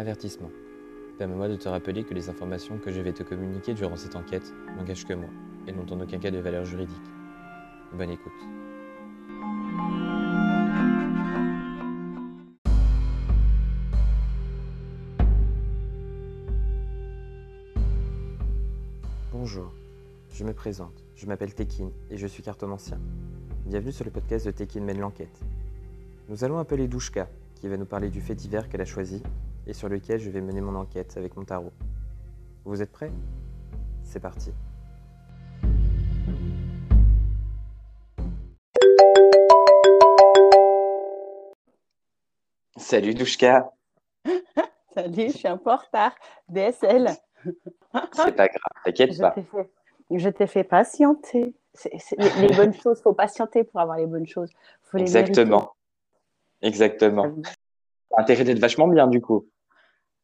Avertissement. Permets-moi de te rappeler que les informations que je vais te communiquer durant cette enquête n'engagent que moi et n'ont en aucun cas de valeur juridique. Bonne écoute. Bonjour, je me présente, je m'appelle Tekin et je suis cartomancien. Bienvenue sur le podcast de Tekin mène l'enquête. Nous allons appeler Douchka, qui va nous parler du fait divers qu'elle a choisi et sur lequel je vais mener mon enquête avec mon tarot. Vous êtes prêts? C'est parti. Salut Douchka. Salut, je suis un peu en retard. DSL. C'est pas grave, t'inquiète Je pas. t'ai fait, je t'ai fait patienter. Les, les bonnes choses, faut patienter pour avoir les bonnes choses. Faut les Exactement. Exactement. Intérêt d'être vachement bien du coup.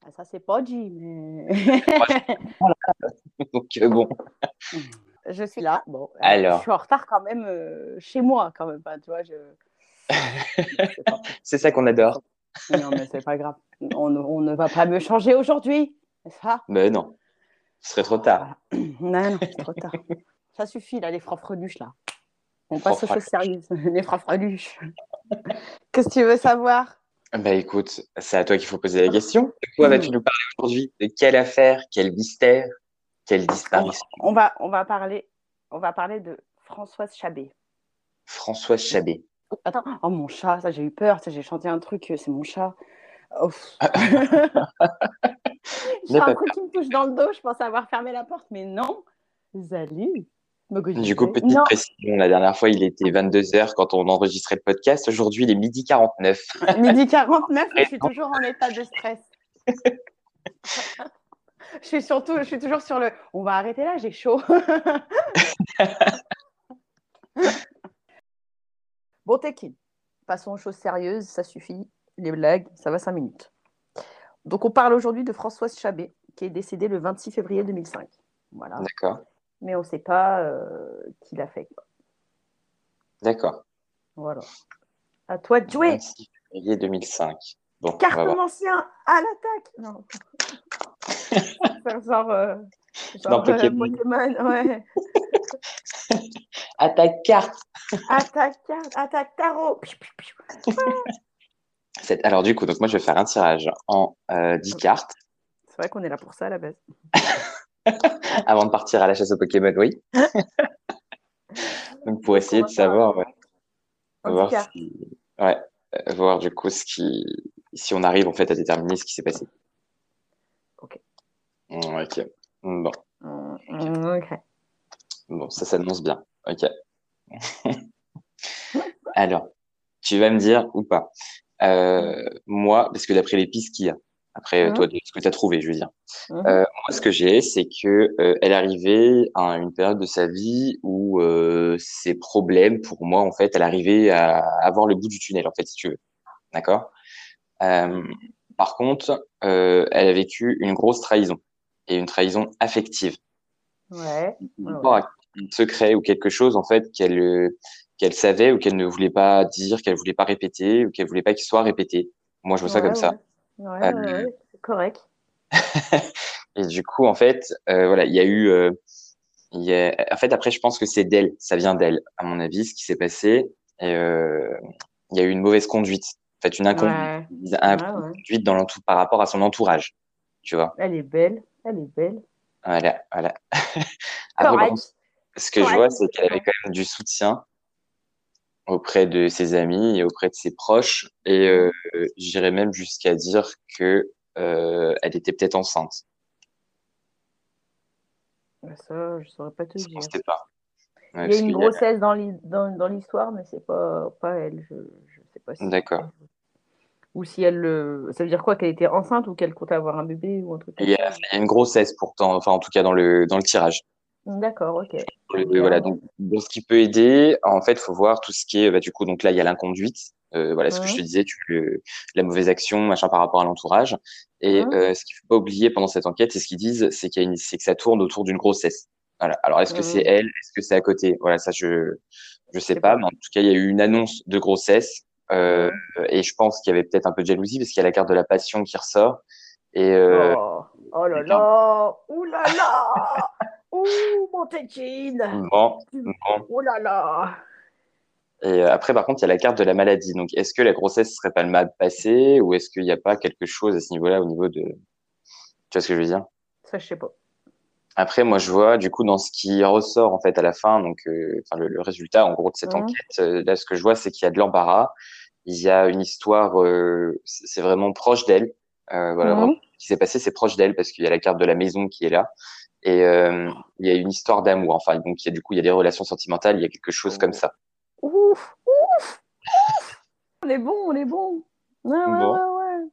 Ah, Ça, c'est pas dit, mais Donc euh, bon, je suis là. Bon, euh, Alors. je suis en retard quand même euh, chez moi, quand même. Pas, tu vois, je... c'est ça qu'on adore. Non, mais c'est pas grave. On, ne- on ne va pas me changer aujourd'hui, n'est-ce pas? Mais non, ce serait trop tard. Non, non, c'est trop tard. Ça suffit, là, les frafreluches, là. On passe aux choses sérieuses. Les frafreluches. Qu'est-ce que tu veux savoir? Bah écoute, c'est à toi qu'il faut poser la question. De quoi vas-tu nous parler aujourd'hui? De quelle affaire? Quel mystère? Quelle disparition? On va, on, va parler, on va parler de Françoise Chabet. Françoise Chabet. Attends, oh mon chat, ça j'ai eu peur, ça, j'ai chanté un truc, c'est mon chat. Oh. j'ai un truc qui me touche dans le dos, je pensais avoir fermé la porte, mais non. Salut. Du coup, petite non, précision, la dernière fois il était 22h quand on enregistrait le podcast. Aujourd'hui il est midi 49. midi 49, mais je suis toujours en état de stress. je suis surtout, je suis toujours sur le. On va arrêter là, j'ai chaud. bon, Teki, passons aux choses sérieuses, ça suffit. Les blagues, ça va 5 minutes. Donc, on parle aujourd'hui de Françoise Chabet, qui est décédée le 26 février 2005. Voilà. D'accord, Mais on ne sait pas euh, qui l'a fait. d'accord. Voilà. À toi de jouer. 26 février 2005. Bon. Cartomancien à l'attaque Non. Faire genre, euh, Dans genre, euh, Pokémon. Ouais. Attaque carte Attaque, carte, attaque tarot. Alors du coup, donc moi je vais faire un tirage en euh, 10 cartes C'est vrai qu'on est là pour ça à la base. avant de partir à la chasse aux Pokémon, oui. donc pour essayer de savoir, ouais, voir si, ouais, euh, voir du coup ce qui, si on arrive en fait à déterminer ce qui s'est passé. Ok. Mm, Ok. Bon, mm, mm, ok. bon, ça s'annonce bien. Ok. Alors, tu vas me dire ou pas. Euh, moi, parce que d'après les pistes qu'il y a, après Mhm. toi, ce que tu as trouvé, je veux dire. Mhm. Euh, moi, ce que j'ai, c'est que euh, elle arrivait à une période de sa vie où euh, ses problèmes, pour moi, en fait, elle arrivait à avoir le bout du tunnel, en fait, si tu veux. D'accord? Euh, Par contre, euh, elle a vécu une grosse trahison et une trahison affective, Ouais. un secret ou quelque chose, en fait, qu'elle euh, qu'elle savait ou qu'elle ne voulait pas dire, qu'elle voulait pas répéter ou qu'elle voulait pas qu'il soit répété. Moi, je vois ça Ouais, comme ça. Ouais, Euh, ouais, c'est correct. Et du coup, en fait, euh, voilà, il y a eu, euh, y a, en fait, après, je pense que c'est d'elle, ça vient d'elle, à mon avis, ce qui s'est passé. Et euh, il y a eu une mauvaise conduite, en fait, une inconduite, Ouais. une Ouais, ouais. conduite dans l'entou- par rapport à son entourage, tu vois. Elle est belle. Elle est belle. Voilà, voilà. Après, contre, ce que je vois, c'est qu'elle avait quand même du soutien auprès de ses amis et auprès de ses proches. Et euh, j'irais même jusqu'à dire que euh, elle était peut-être enceinte. Ça, je saurais pas te dire. pensais pas. Ouais, Il y a une a- grossesse dans l'hi- dans- dans l'histoire, mais c'est pas, pas elle. Je, je sais pas si. D'accord. Ou si elle. le- Ça veut dire quoi Qu'elle était enceinte ou qu'elle comptait avoir un bébé ou un truc Il y, a, il y a une grossesse pourtant, enfin en tout cas dans le dans le tirage. D'accord, ok. Voilà, donc bon, ce qui peut aider, en fait, faut voir tout ce qui est, bah, du coup, donc là il y a l'inconduite, euh, voilà ce que je te disais, tu, la mauvaise action, machin par rapport à l'entourage. Et Mhm. euh, ce qu'il faut pas oublier pendant cette enquête, c'est ce qu'ils disent, c'est qu'il y a une, c'est que ça tourne autour d'une grossesse. Voilà. Alors est-ce que c'est Mhm. elle, est-ce que c'est à côté? Voilà, ça je je sais pas, pas. mais en tout cas il y a eu une annonce de grossesse. Euh, et je pense qu'il y avait peut-être un peu de jalousie parce qu'il y a la carte de la passion qui ressort Et euh, Oh, oh là là Ouh là là Ouh, mon Tekin bon, bon. Oh là là Et euh, après, par contre, il y a la carte de la maladie. Donc, est-ce que la grossesse serait pas le mal passé ou est-ce qu'il n'y a pas quelque chose à ce niveau-là, au niveau de. Tu vois ce que je veux dire? Ça, je sais pas. Après, moi, je vois, du coup, dans ce qui ressort, en fait, à la fin, donc, euh, enfin, le, le résultat, en gros, de cette Mhm. enquête, euh, là, ce que je vois, c'est qu'il y a de l'embarras. Il y a une histoire, euh, c'est vraiment proche d'elle. Voilà, vraiment, ce qui s'est passé, c'est proche d'elle parce qu'il y a la carte de la maison qui est là. Et euh, il y a une histoire d'amour. Enfin, donc, il y a, du coup, il y a des relations sentimentales, il y a quelque chose comme ça. Ouf Ouf Ouf On est bon, on est bon Ouais, ouais, Bon. ouais,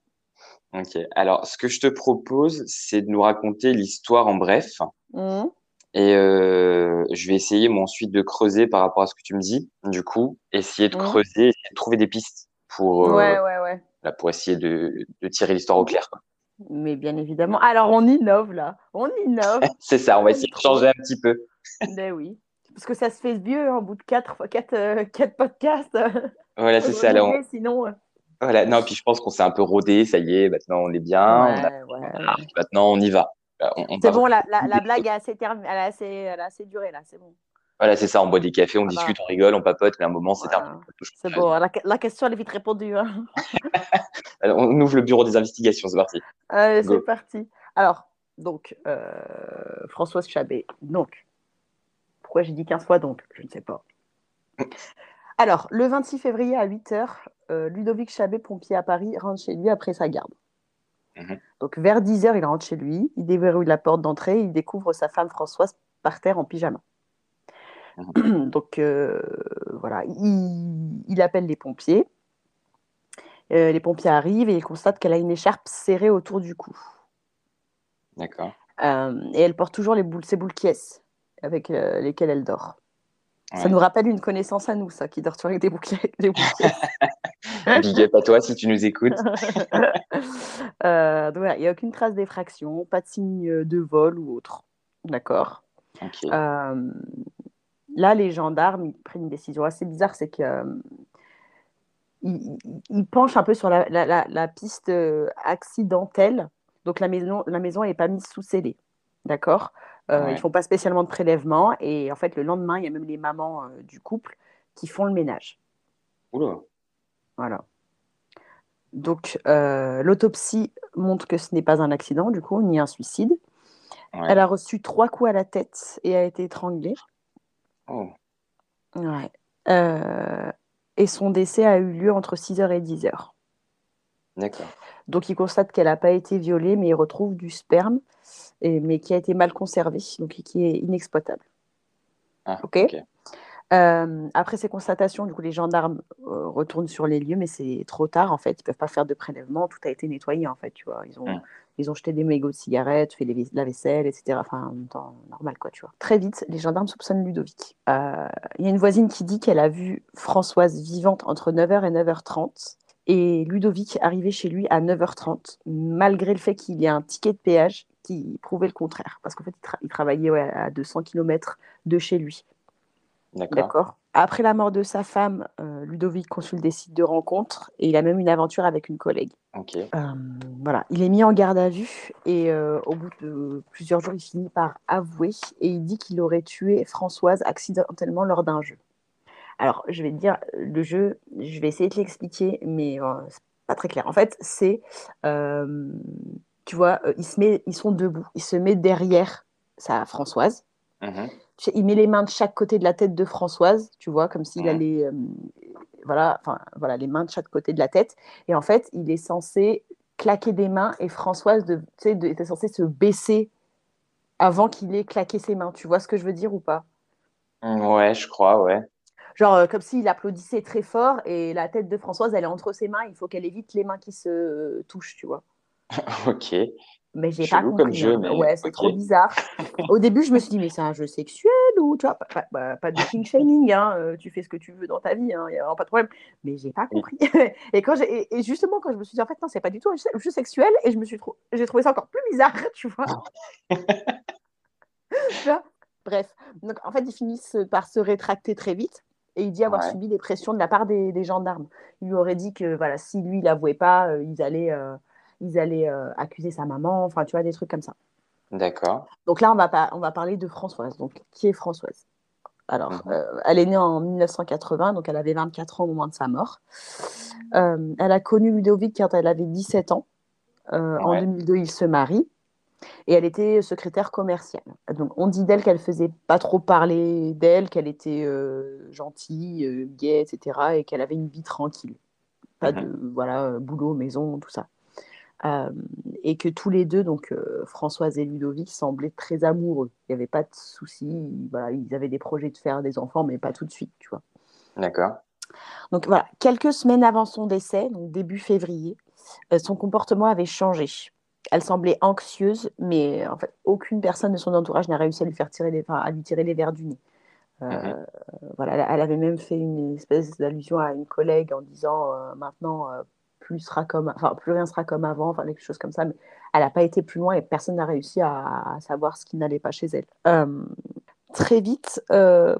ouais. Ok. Alors, ce que je te propose, c'est de nous raconter l'histoire en bref. Mhm. Et euh, je vais essayer, moi, ensuite de creuser par rapport à ce que tu me dis. Du coup, essayer de Mhm. creuser, essayer de trouver des pistes pour, euh, Ouais, ouais, ouais. là, pour essayer de, de tirer l'histoire au clair. quoi. Mais bien évidemment. Alors, on innove, là. On innove. C'est ça, on va essayer de changer un petit peu. ben oui. Parce que ça se fait vieux, hein, au bout de quatre, quatre, euh, quatre podcasts. Voilà, c'est ça. Là, on- Sinon... euh, voilà. Non, puis je pense qu'on s'est un peu rodé, ça y est, maintenant on est bien. on a- ouais, ouais, ouais. maintenant on y va. On C'est bon, la, la, la blague a assez, term- elle a assez, elle a assez duré, là. C'est bon. Voilà, c'est ça, on boit des cafés, on Ah bah. discute, on rigole, on papote, mais à un moment, c'est Voilà. terminé. C'est bon. La, la question, elle est vite répondue. hein. Alors, on ouvre le bureau des investigations, c'est parti. Allez, c'est parti. Alors, donc, euh, Françoise Chabet. Donc, pourquoi j'ai dit 15 fois donc Je ne sais pas. Alors, le 26 février à 8h, Ludovic Chabet, pompier à Paris, rentre chez lui après sa garde. Mhm. Donc, vers 10h, il rentre chez lui, il déverrouille la porte d'entrée, il découvre sa femme Françoise par terre en pyjama. Donc, euh, voilà, il, il appelle les pompiers. Euh, les pompiers arrivent et ils constatent qu'elle a une écharpe serrée autour du cou. D'accord. Euh, et elle porte toujours les boules, ses boules avec lesquelles elle dort. Ça nous rappelle une connaissance à nous, ça, qui dort toujours avec des boules, des à toi si tu nous écoutes. Euh, donc voilà, il n'y a aucune trace d'effraction, pas de signe de vol ou autre. D'accord. Ok. Euh, là, les gendarmes ils prennent une décision assez bizarre, c'est que euh, ils, ils- ils penchent un peu sur la, la- la- la piste euh, accidentelle. Donc la maison, la maison n'est pas mise sous scellé. D'accord? Euh, Ouais. Ils font pas spécialement de prélèvement. Et en fait, le lendemain, il y a même les mamans du couple qui font le ménage. Oula. Voilà. Donc, euh, l'autopsie montre que ce n'est pas un accident, du coup, ni un suicide. Ouais. Elle a reçu trois coups à la tête et a été étranglée. Oh. Ouais. Euh, et son décès a eu lieu entre 6h et 10h. D'accord. Donc, il constate qu'elle n'a pas été violée, mais il retrouve du sperme, et, mais qui a été mal conservé, donc qui est inexploitable. Ah, Ok. Euh, après ces constatations, du coup, les gendarmes euh, retournent sur les lieux, mais c'est trop tard en fait. Ils peuvent pas faire de prélèvement. Tout a été nettoyé en fait. Tu vois, ils ont, Mm. Ils ont jeté des mégots de cigarettes, fait les- la vaisselle, etc. Enfin, en temps, normal quoi, tu vois. Très vite, les gendarmes soupçonnent Ludovic. Euh, Il y a une voisine qui dit qu'elle a vu Françoise vivante entre 9h et 9h30 et Ludovic arrivé chez lui à 9h30, malgré le fait qu'il y ait un ticket de péage qui prouvait le contraire, parce qu'en fait, il, tra- il travaillait à 200 km de chez lui. D'accord. Après la mort de sa femme, euh, Ludovic consulte des sites de rencontres et il a même une aventure avec une collègue. Ok. Euh, voilà, il est mis en garde à vue et euh, au bout de plusieurs jours, il finit par avouer et il dit qu'il aurait tué Françoise accidentellement lors d'un jeu. Alors, je vais te dire, le jeu, je vais essayer de l'expliquer, mais c'est pas très clair. En fait, c'est, tu vois, il se met, ils sont debout, il se met derrière sa Françoise Mhm. Il met les mains de chaque côté de la tête de Françoise, tu vois, comme s'il Ouais. allait, euh, voilà, enfin, voilà, les mains de chaque côté de la tête. Et en fait, il est censé claquer des mains et Françoise, de, de- était censée se baisser avant qu'il ait claqué ses mains. Tu vois ce que je veux dire ou pas? Ouais, je crois, ouais. Genre euh, comme s'il applaudissait très fort et la tête de Françoise, elle est entre ses mains. Il faut qu'elle évite les mains qui se euh, touchent, tu vois. Ok. Mais j'ai pas compris. comme jeu, hein. mais Ouais, c'est trop bizarre. Au début, je me suis dit, mais c'est un jeu sexuel ou tu vois, pas, pas- pas- pas de king shaming, hein, euh, tu fais ce que tu veux dans ta vie, il n'y a vraiment pas de problème. Mais j'ai pas compris. et, quand j'ai- et, et justement, quand je me suis dit, en fait, non, c'est pas du tout un jeu, jeu sexuel, et je me suis trou- j'ai trouvé ça encore plus bizarre, tu vois. Tu vois? Bref. Donc, en fait, ils finissent par se rétracter très vite. Et il dit avoir Ouais. subi des pressions de la part des, des gendarmes. Il lui aurait dit que voilà, si lui, il n'avouait pas, euh, ils allaient, euh, ils allaient accuser sa maman, enfin, tu vois, des trucs comme ça. D'accord. Donc là, on va, on va parler de Françoise. Donc, qui est Françoise? Alors, mhm. elle est née en 1980, donc elle avait 24 ans au moment de sa mort. elle a connu Ludovic quand elle avait 17 ans. En 2002, il se marie et elle était secrétaire commerciale. Donc on dit d'elle qu'elle faisait pas trop parler d'elle, qu'elle était euh, gentille, euh, gaie, etc. et qu'elle avait une vie tranquille. Pas de mhm. voilà euh, boulot, maison, tout ça. Et que tous les deux, donc Françoise et Ludovic, semblaient très amoureux. Il n'y avait pas de. Voilà, ils avaient des projets de faire des enfants, mais pas tout de suite, tu vois. D'accord. Donc voilà, quelques semaines avant son décès, donc début février, son comportement avait changé elle semblait anxieuse, mais en fait, aucune personne de son entourage n'a réussi à lui faire tirer les, à lui tirer les verres du nez. Euh, mhm. voilà, elle avait même fait une espèce d'allusion à une collègue en disant euh, maintenant euh, plus sera comme, enfin plus rien sera comme avant, enfin quelque chose comme ça. Mais elle n'a pas été plus loin et personne n'a réussi à, savoir ce qui n'allait pas chez elle. très vite,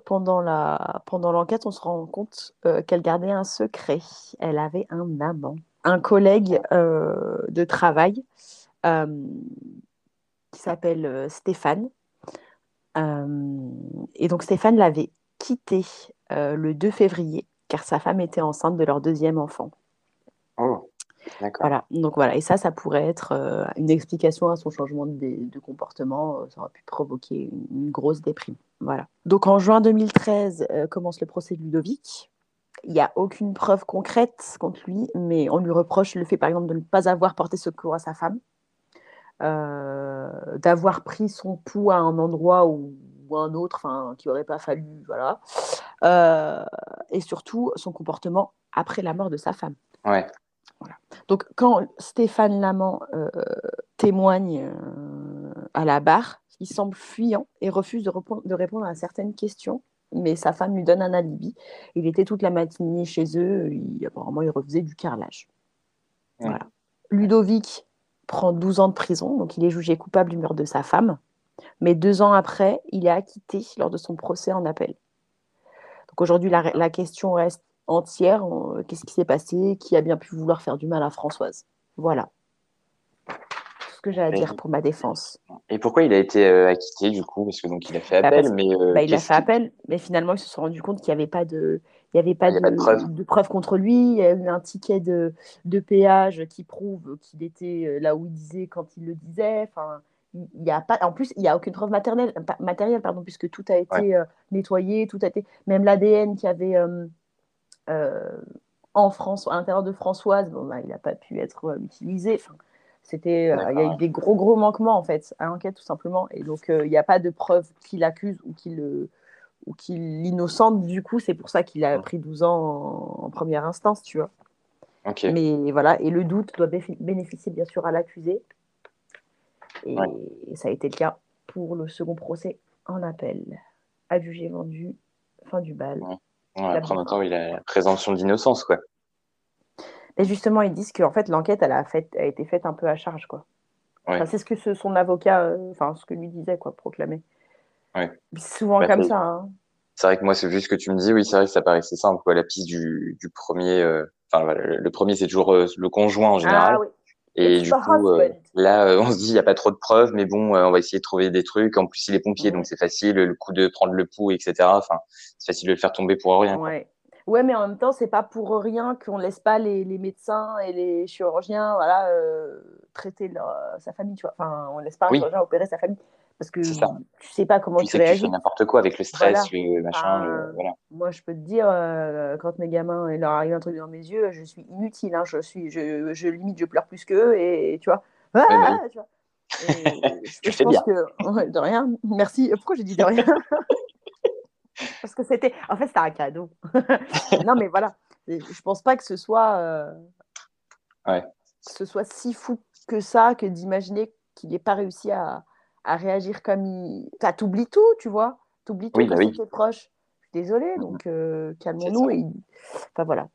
pendant la pendant l'enquête, on se rend compte qu'elle gardait un secret. Elle avait un amant, un collègue de travail euh, qui s'appelle euh, Stéphane. Euh, et donc Stéphane l'avait quitté le 2 février car sa femme était enceinte de leur deuxième enfant. Oh, d'accord. Voilà, donc voilà, et ça, ça pourrait être une explication à son changement de, comportement. Ça aurait pu provoquer une, grosse déprime. Voilà. Donc en juin 2013 commence le procès de Ludovic. Il n'y a aucune preuve concrète contre lui, mais on lui reproche le fait, par exemple, de ne pas avoir porté secours à sa femme. Euh, d'avoir pris son pouls à un endroit ou, un autre, enfin, qui n'aurait pas fallu, voilà. Euh, et surtout son comportement après la mort de sa femme. Ouais. Voilà. Donc quand Stéphane Lamant euh, témoigne à la barre, il semble fuyant et refuse de, de, répondre à certaines questions, mais sa femme lui donne un alibi. Il était toute la matinée chez eux, il, apparemment il refaisait du carrelage. Voilà. Ludovic prend 12 ans de prison, donc il est jugé coupable du meurtre de sa femme. Mais deux ans après, il est acquitté lors de son procès en appel. Donc aujourd'hui, la, question reste entière. Qu'est-ce qui s'est passé Qui a bien pu vouloir faire du mal à Françoise Voilà que j'ai à dire pour ma défense. Et pourquoi il a été euh, acquitté du coup? Parce que donc il a fait bah, appel, mais euh, bah, il a fait appel, mais finalement ils se sont rendus compte qu'il n'y avait pas de, il y avait pas, de, de, preuve. contre lui. Il y a eu un ticket de, de péage qui prouve qu'il était euh, là où il disait quand il le disait. Enfin, il y a pas, en plus il y a aucune preuve matérielle, matérielle pardon, puisque tout a été nettoyé, tout a été, même l'ADN qui avait en France, à l'intérieur de Françoise, bon, bah, il n'a pas pu être utilisé. Enfin, c'était, euh, il y a eu des gros gros manquements en fait à l'enquête tout simplement, et donc euh, il n'y a pas de preuve qu'il accuse ou qu'il l'innocente. Du coup, c'est pour ça qu'il a pris 12 ans en, première instance, tu vois. Mais voilà, et le doute doit bénéficier bien sûr à l'accusé. Et, ça a été le cas pour le second procès en appel. Adjugé vendu, fin du bal. Après, maintenant, il a la présomption d'innocence, quoi. Et justement, ils disent que fait, l'enquête, elle a, fait, a été faite un peu à charge. quoi. c'est ce que son avocat, euh, enfin, ce que lui disait, quoi, proclamé. Ouais. Souvent bah, comme ça. Hein. C'est vrai que moi, c'est juste ce que tu me dis. Oui, c'est vrai que ça paraissait simple. Quoi. La piste du, du premier, euh, enfin, le, premier, c'est toujours euh, le conjoint en général. Ah, oui. Et, du coup, là, on se dit, il n'y a pas trop de preuves, mais bon, on va essayer de trouver des trucs. En plus, il est pompier, donc c'est facile. Le coup de prendre le pouls, etc. Enfin, c'est facile de le faire tomber pour rien. Ouais. Ouais, mais en même temps, c'est pas pour rien qu'on laisse pas les, les, médecins et les chirurgiens, voilà, euh, traiter sa famille, tu vois. Enfin, on laisse pas un chirurgien opérer sa famille parce que tu sais pas comment tu, réagis. Tu fais n'importe quoi avec le stress, le machin. voilà. Moi, je peux te dire, euh, quand mes gamins, il leur arrive un truc dans mes yeux, je suis inutile. Hein, je suis, je, je, limite, je pleure plus qu'eux et, tu vois. Ah, tu vois. je, fais pense bien. que de rien. Merci. Pourquoi j'ai dit de rien? Parce que c'était. En fait, c'était un cadeau. non, mais voilà. Je pense pas que ce soit. Euh, ouais. ce soit si fou que ça, que d'imaginer qu'il n'ait pas réussi à, à, réagir comme il. Tu t'oublies tout, tu vois. T'oublies tout oui, bah oui. proche. Je suis désolée, donc euh, calmons-nous. Et... Enfin, voilà.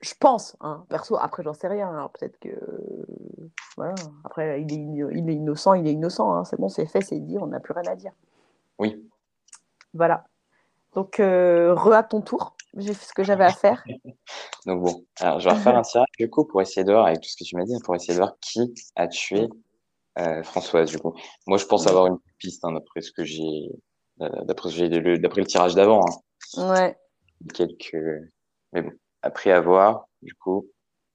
Je pense, hein, perso, après j'en sais rien, alors peut-être que voilà, après il est, il est innocent, il est innocent, hein. c'est bon, c'est fait, c'est dit, on n'a plus rien à dire. Oui. Voilà. Donc, euh, re à ton tour. J'ai fait ce que j'avais à faire. Donc bon, alors je vais refaire un tirage du coup pour essayer de voir, avec tout ce que tu m'as dit, pour essayer de voir qui a tué euh, Françoise du coup. Moi je pense avoir une piste hein, d'après ce que j'ai, euh, d'après le, d'après le tirage d'avant. Hein. Ouais. Quelques, mais bon, après avoir du coup,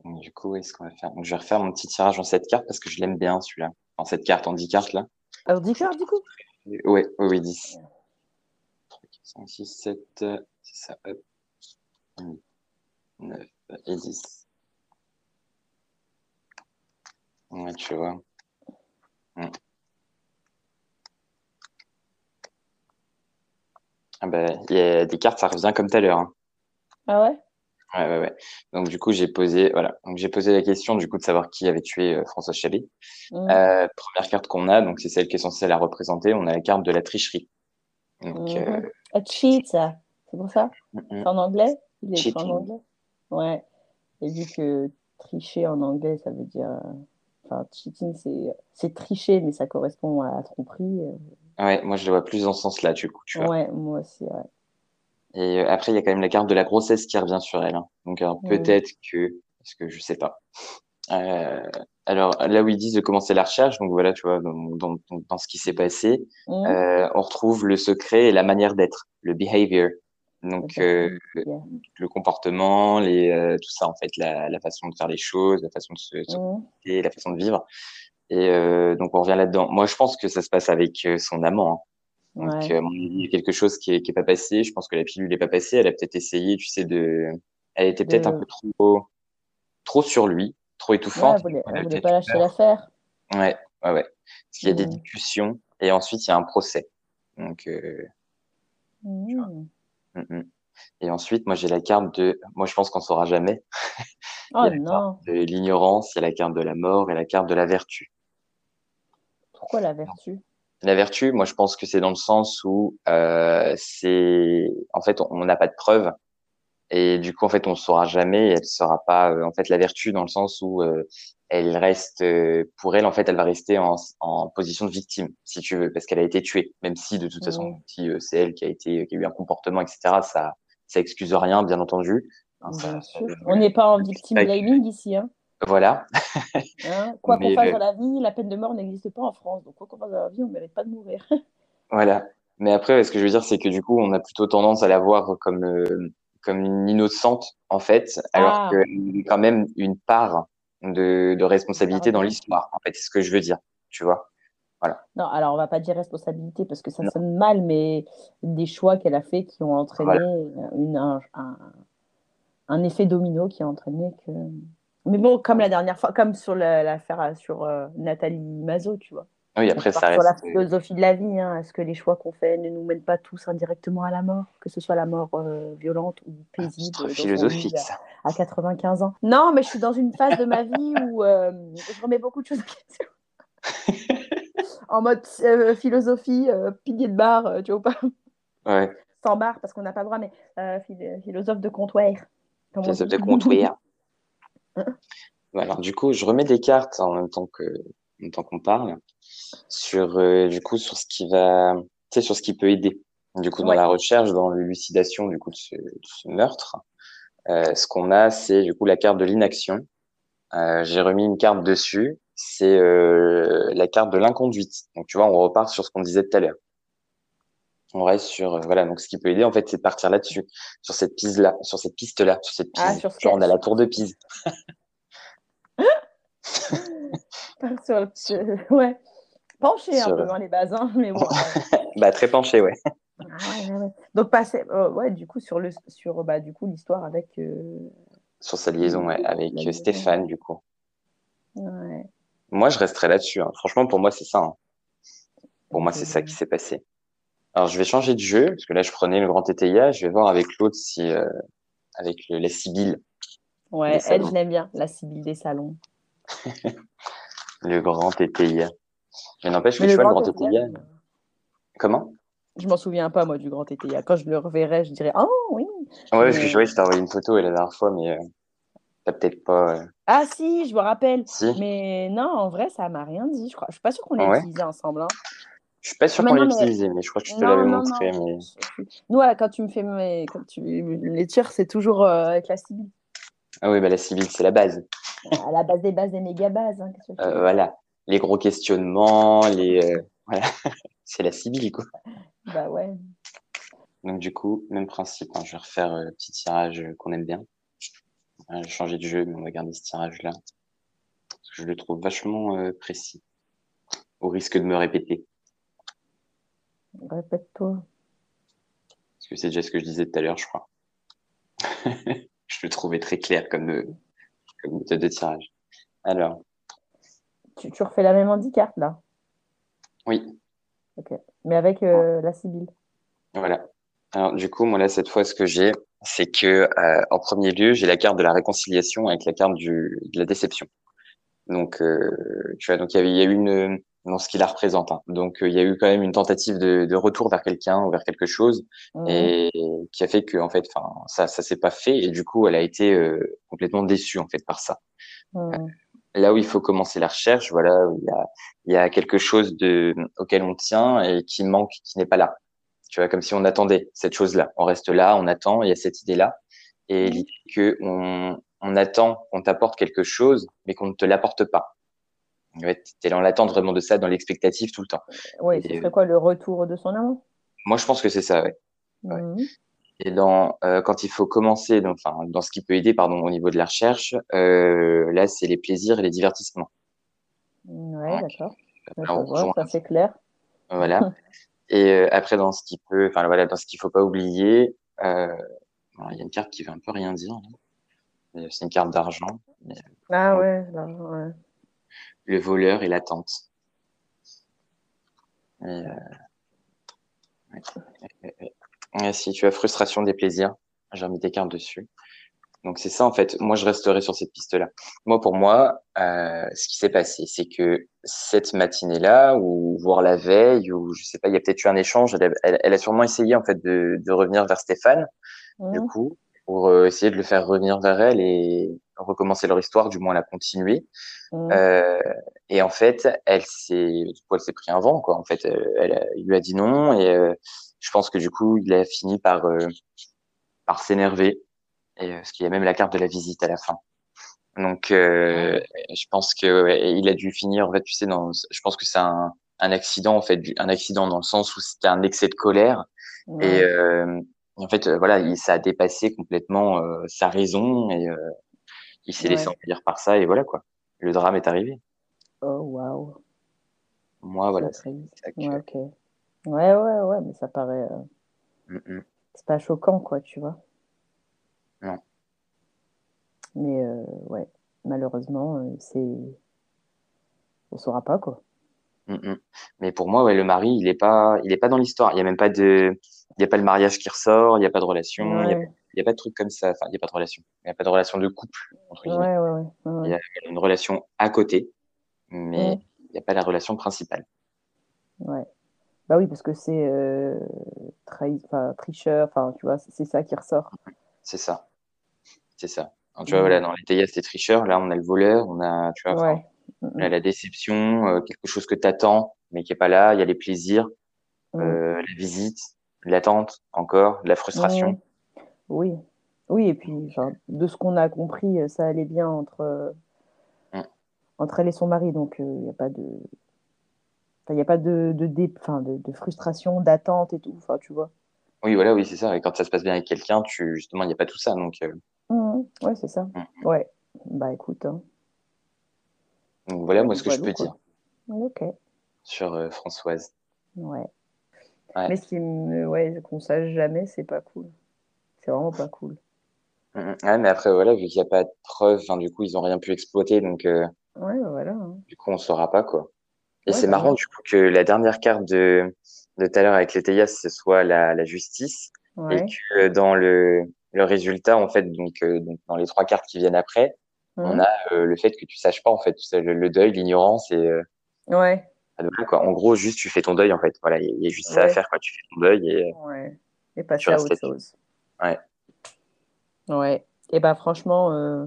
du coup, est-ce qu'on va faire Donc je vais refaire mon petit tirage en cette carte parce que je l'aime bien celui-là, en cette carte, en 10 cartes là. Alors 10 cartes du coup? Ouais, oui, oui, 10. 3, 4, 5, 6, 7, c'est ça, hop. 9 et 10. Ouais, tu vois. Hmm. Ah il y a des cartes, ça revient comme tout à l'heure. Hein. Ah ouais? Ouais, ouais, ouais. Donc, du coup, j'ai posé, voilà. Donc, j'ai posé la question, du coup, de savoir qui avait tué euh, François Chabet. Mmh. Euh, première carte qu'on a, donc, c'est celle qui est censée la représenter. On a la carte de la tricherie. Donc, mmh. euh... A cheat, ça. C'est pour ça? C'est en anglais? Il est en anglais? Ouais. Et vu que tricher en anglais, ça veut dire. Euh, enfin, cheating, c'est tricher, mais ça correspond à la tromperie. Euh. Ouais, moi, je le vois plus dans ce sens-là, du coup, tu vois. Ouais, moi aussi, ouais. Et euh, après, il y a quand même la carte de la grossesse qui revient sur elle. Hein. Donc, peut-être que, parce que je sais pas. Euh, alors, là où ils disent de commencer la recherche, donc voilà, tu vois, dans, dans, dans ce qui s'est passé, euh, on retrouve le secret et la manière d'être, le behavior. Donc, euh, le comportement, les, euh, tout ça, en fait, la, la, façon de faire les choses, la façon de se, se la façon de vivre. Et euh, donc, on revient là-dedans. Moi, je pense que ça se passe avec son amant. Hein. Donc, euh, il y a quelque chose qui est, qui est pas passé. Je pense que la pilule n'est pas passée. Elle a peut-être essayé, tu sais, de. Elle était peut-être un peu trop, trop sur lui, trop étouffante. Ouais, elle voulait, pas lâcher l'affaire. Ouais, ouais, ouais. Parce qu'il y a des discussions et ensuite il y a un procès. Donc. Euh... Mmh. Et ensuite, moi, j'ai la carte de. Moi, je pense qu'on saura jamais. Oh non. De l'ignorance, il y a la carte de la mort et la carte de la vertu. Pourquoi la vertu? La vertu, moi, je pense que c'est dans le sens où euh, c'est, en fait, on n'a pas de preuves et du coup, en fait, on ne saura jamais. elle ne sera pas, euh, en fait, la vertu dans le sens où euh, elle reste, euh, pour elle, en fait, elle va rester en, en, position de victime, si tu veux, parce qu'elle a été tuée, même si de toute façon, si euh, c'est elle qui a été, qui a eu un comportement, etc. Ça, ça excuse rien, bien entendu. Hein, on n'est pas en victime blaming ici, hein. Voilà. Hein, quoi qu'on fasse dans la vie, la peine de mort n'existe pas en France. Donc, quoi qu'on fasse dans la vie, on ne mérite pas de mourir. voilà. Mais après, ce que je veux dire, c'est que du coup, on a plutôt tendance à la voir comme, euh, comme une innocente, en fait, alors ah. qu'il y a quand même une part de, de responsabilité dans l'histoire, en fait. C'est ce que je veux dire, tu vois. Voilà. Non, alors on va pas dire responsabilité parce que ça sonne mal, mais des choix qu'elle a fait qui ont entraîné une, un, un, effet domino qui a entraîné que mais bon, comme la dernière fois, comme sur l'affaire sur euh, Nathalie Mazot, tu vois. Oui, après, ça reste. Sur la philosophie de la vie, hein. est-ce que les choix qu'on fait ne nous mènent pas tous indirectement à la mort, que ce soit la mort euh, violente ou paisible philosophique, ça. À, 95 ans? Non, mais je suis dans une phase de ma vie où je remets beaucoup de choses en question. en mode philosophie, pilier de bar, tu vois pas? Ouais. Sans bar, parce qu'on n'a pas le droit, mais philosophe de comptoir. Philosophe de comptoir. Alors du coup, je remets des cartes en même temps qu'on parle sur euh, du coup sur ce qui va, tu sais, sur ce qui peut aider. Du coup, dans la recherche, dans l'élucidation du coup de ce, meurtre, euh, ce qu'on a, c'est du coup la carte de l'inaction. Euh, J'ai remis une carte dessus, c'est la carte de l'inconduite. Donc tu vois, on repart sur ce qu'on disait tout à l'heure. On reste sur voilà. Donc ce qui peut aider en fait c'est de partir là-dessus sur cette piste là sur cette piste là sur cette ah, piste. genre on a la tour de Pise. Sur le... ouais penché un peu dans les bases hein, mais bon bah très penché ouais. Ah, ouais, ouais, donc passer euh, ouais du coup sur le sur bah du coup l'histoire avec euh... sur sa liaison ouais, avec Stéphane du coup ouais. moi je resterai là-dessus hein. franchement pour moi c'est ça hein. pour moi c'est ça qui s'est passé alors, je vais changer de jeu, parce que là, je prenais le grand TTIA. Je vais voir avec l'autre si, euh, avec le, la Sibylle. Ouais, elle, je l'aime bien, la Sibylle des salons. le grand TTIA. Mais n'empêche que tu vois, le grand TTIA. Comment? Je m'en souviens pas, moi, du grand TTIA. Quand je le reverrai, je dirais Oh oui Ouais, parce que je, vois, je t'ai envoyé une photo la dernière fois, mais euh, t'as peut-être pas. Euh... Ah, si, je me rappelle. Si. Mais non, en vrai, ça m'a rien dit. Je, crois. je suis pas sûre qu'on l'ait utilisé ensemble. Hein. Je suis pas sûr Mais qu'on l'ait mais- utilisé, mais je crois que je te l'avais montré. non. Mais... Nous, quand tu me fais mes... quand tu... les tirs, c'est toujours euh, avec la Sibylle. Ah oui, bah, la Sibylle, c'est la base. À la base des bases des méga bases. hein, que Euh, voilà. Les gros questionnements, les. euh, Voilà. c'est la Sibylle, quoi. Bah ouais. Donc, du coup, même principe. hein. Je vais refaire euh, le petit tirage euh, qu'on aime bien. Je vais changer de jeu, mais on va garder ce tirage-là. Parce que je le trouve vachement précis. Au risque de me répéter. Répète-toi. Parce que c'est déjà ce que je disais tout à l'heure, je crois. je le trouvais très clair comme, comme méthode de tirage. Alors, Tu, tu refais la même handicap là, oui, mais avec euh, la Sibylle. voilà. Alors, du coup, moi, là, cette fois, ce que j'ai, c'est que, euh, en premier lieu, j'ai la carte de la réconciliation avec la carte du, de la déception. Donc, euh, tu vois, donc il y a eu une, dans ce qui la représente. hein. Donc, il y a eu quand même une tentative de, de retour vers quelqu'un ou vers quelque chose. Mhm. et qui a fait que en fait enfin ça ça s'est pas fait et du coup elle a été complètement déçue en fait par ça Mhm. Là où il faut commencer la recherche voilà il y a il y a quelque chose de auquel on tient et qui manque qui n'est pas là tu vois comme si on attendait cette chose là on reste là on attend il y a cette idée là et Mhm. l'idée que on on attend qu'on t'apporte quelque chose mais qu'on ne te l'apporte pas ouais, t'es dans l'attente vraiment de ça dans l'expectative tout le temps Et- ce serait quoi le retour de son amour? Moi je pense que c'est ça ouais Ouais. Mhm. Et dans euh, quand il faut commencer, donc, enfin dans ce qui peut aider, pardon, au niveau de la recherche, euh, là c'est les plaisirs et les divertissements. Ouais, Ouais. d'accord. Alors, ça ça c'est clair. Voilà. et euh, après dans ce qui peut, enfin voilà, dans ce qu'il faut pas oublier, euh, il y a une carte qui veut un peu rien dire. Mais C'est une carte d'argent. mais Ah Ouais. Le voleur et l'attente. Et, euh, ouais. Ouais, si tu as frustration des plaisirs, j'ai remis des cartes dessus. Donc c'est ça en fait. Moi je resterai sur cette piste-là. Moi pour moi, euh, ce qui s'est passé, c'est que cette matinée-là, ou voire la veille, ou je sais pas, il y a peut-être eu un échange. Elle a, elle- elle a sûrement essayé en fait de, de revenir vers Stéphane, du Mhm. coup, pour euh, essayer de le faire revenir vers elle et recommencer leur histoire, du moins la continuer. Mhm. Euh, et en fait, elle s'est, du coup, elle s'est pris un vent, quoi. En fait, euh, elle, il lui a dit non, et euh, je pense que du coup, il a fini par euh, par s'énerver, et euh, parce qu'il y a même la carte de la visite à la fin. Donc, euh, je pense que ouais, il a dû finir. En fait, tu sais, dans, je pense que c'est un un accident, en fait, du- un accident dans le sens où c'était un excès de colère, et euh, en fait, euh, voilà, il, ça a dépassé complètement euh, sa raison, et euh, il s'est laissé Ouais. envahir par ça, et voilà quoi. Le drame est arrivé. Oh waouh. Moi, voilà. C'est ça que- Ouais. Ouais, ouais, ouais, mais ça paraît. euh, Mm, mm. C'est pas choquant, quoi, tu vois. Non. Mais euh, ouais, malheureusement, euh, c'est. On saura pas, quoi. Mm. Mais pour moi, ouais, le mari, il est pas, il est pas dans l'histoire. Il y a même pas de, il y a pas le mariage qui ressort, il y a pas de relation, il y a, Ouais, il y a pas de truc comme ça. Enfin, il y a pas de relation. Il y a pas de relation de couple entre ouais, guillemets. ouais, ouais, ouais, Il y a une relation à côté, mais il n'y a pas la relation principale. ouais. Bah oui, parce que c'est euh, trahi- enfin, tricheur, enfin, tu vois, c'est c'est ça qui ressort. C'est ça. C'est ça. Alors, tu Mm. vois, voilà, dans les TIA, c'était tricheur. Là, on a le voleur, on a, tu vois, enfin, Ouais. Mm, on a la déception, euh, quelque chose que t'attends, mais qui est pas là. Il y a les plaisirs, mm, euh, la visite, l'attente, encore, la frustration. mm. Oui. Oui, et puis, de ce qu'on a compris, ça allait bien entre, Mm. entre elle et son mari, donc il n'y a pas de. Il n'y a pas de, de, dé- enfin, de, de frustration, d'attente et tout, enfin, tu vois. Oui, voilà, oui, c'est ça. Et quand ça se passe bien avec quelqu'un, tu, justement, il n'y a pas tout ça. Donc, euh, Mhm. Ouais, c'est ça. Mm. Ouais. Bah écoute, hein. donc voilà, moi, ce que je peux quoi. dire Ok. sur euh, Françoise. Ouais. Ouais. Mais ce qui me... ouais, qu'on sache jamais, c'est pas cool. C'est vraiment pas cool. Ouais, mais après, voilà, vu qu'il n'y a pas de preuves, du coup, ils ont rien pu exploiter. Donc, euh, Ouais, bah voilà. hein. du coup, on saura pas, quoi. Et Ouais, c'est bah marrant, du coup, que la dernière carte de, de tout à l'heure avec les TIA, ce soit la, la justice. Et que dans le, le résultat, en fait, donc, euh, donc dans les trois cartes qui viennent après, on Mhm. a euh, le fait que tu saches pas, en fait, le, le deuil, l'ignorance et euh, Ouais. voilà, quoi. En gros, juste tu fais ton deuil, en fait. Voilà, il y, a- il y a juste ça à faire, quoi. Tu fais ton deuil et euh. Et passer à autre chose. Ouais. Ouais. Et bah franchement, euh,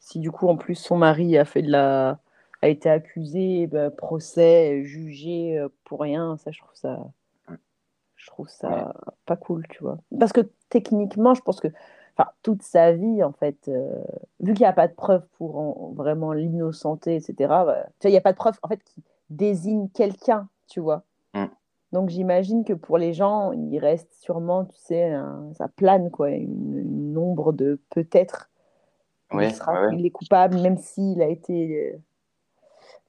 si du coup en plus son mari a fait de la a été accusé, bah, procès, jugé pour rien. Ça, je trouve ça, je trouve ça pas cool, tu vois. Parce que techniquement, je pense que enfin, toute sa vie, en fait, vu qu'il n'y a pas de preuves pour vraiment l'innocenter, etc., bah, il n'y a pas de preuves en fait, qui désigne quelqu'un, tu vois. Mm. Donc j'imagine que pour les gens, il reste sûrement, tu sais, ça plane, quoi, une, nombre de peut-être. il, il est coupable, même s'il a été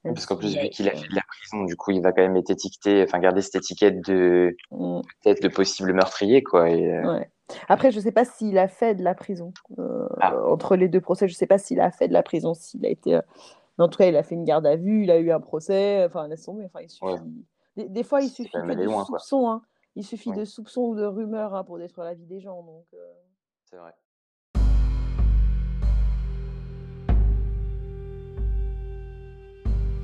parce qu'en plus, vu qu'il a fait de la prison, du coup, il va quand même être étiqueté, enfin, garder cette étiquette de mm. peut-être de possible meurtrier, quoi. Et, euh, Après, je ne sais pas s'il a fait de la prison. Euh, ah. Entre les deux procès, je ne sais pas s'il a fait de la prison, s'il a été. Euh, mais en tout cas, il a fait une garde à vue, il a eu un procès. Enfin, laisse tomber. Enfin, il suffit... des, fois, il suffit que de soupçons. Hein. Il suffit de soupçons ou de rumeurs hein, pour détruire la vie des gens. Donc, C'est vrai.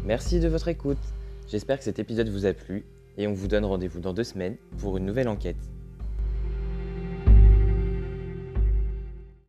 Merci de votre écoute. J'espère que cet épisode vous a plu et on vous donne rendez-vous dans deux semaines pour une nouvelle enquête.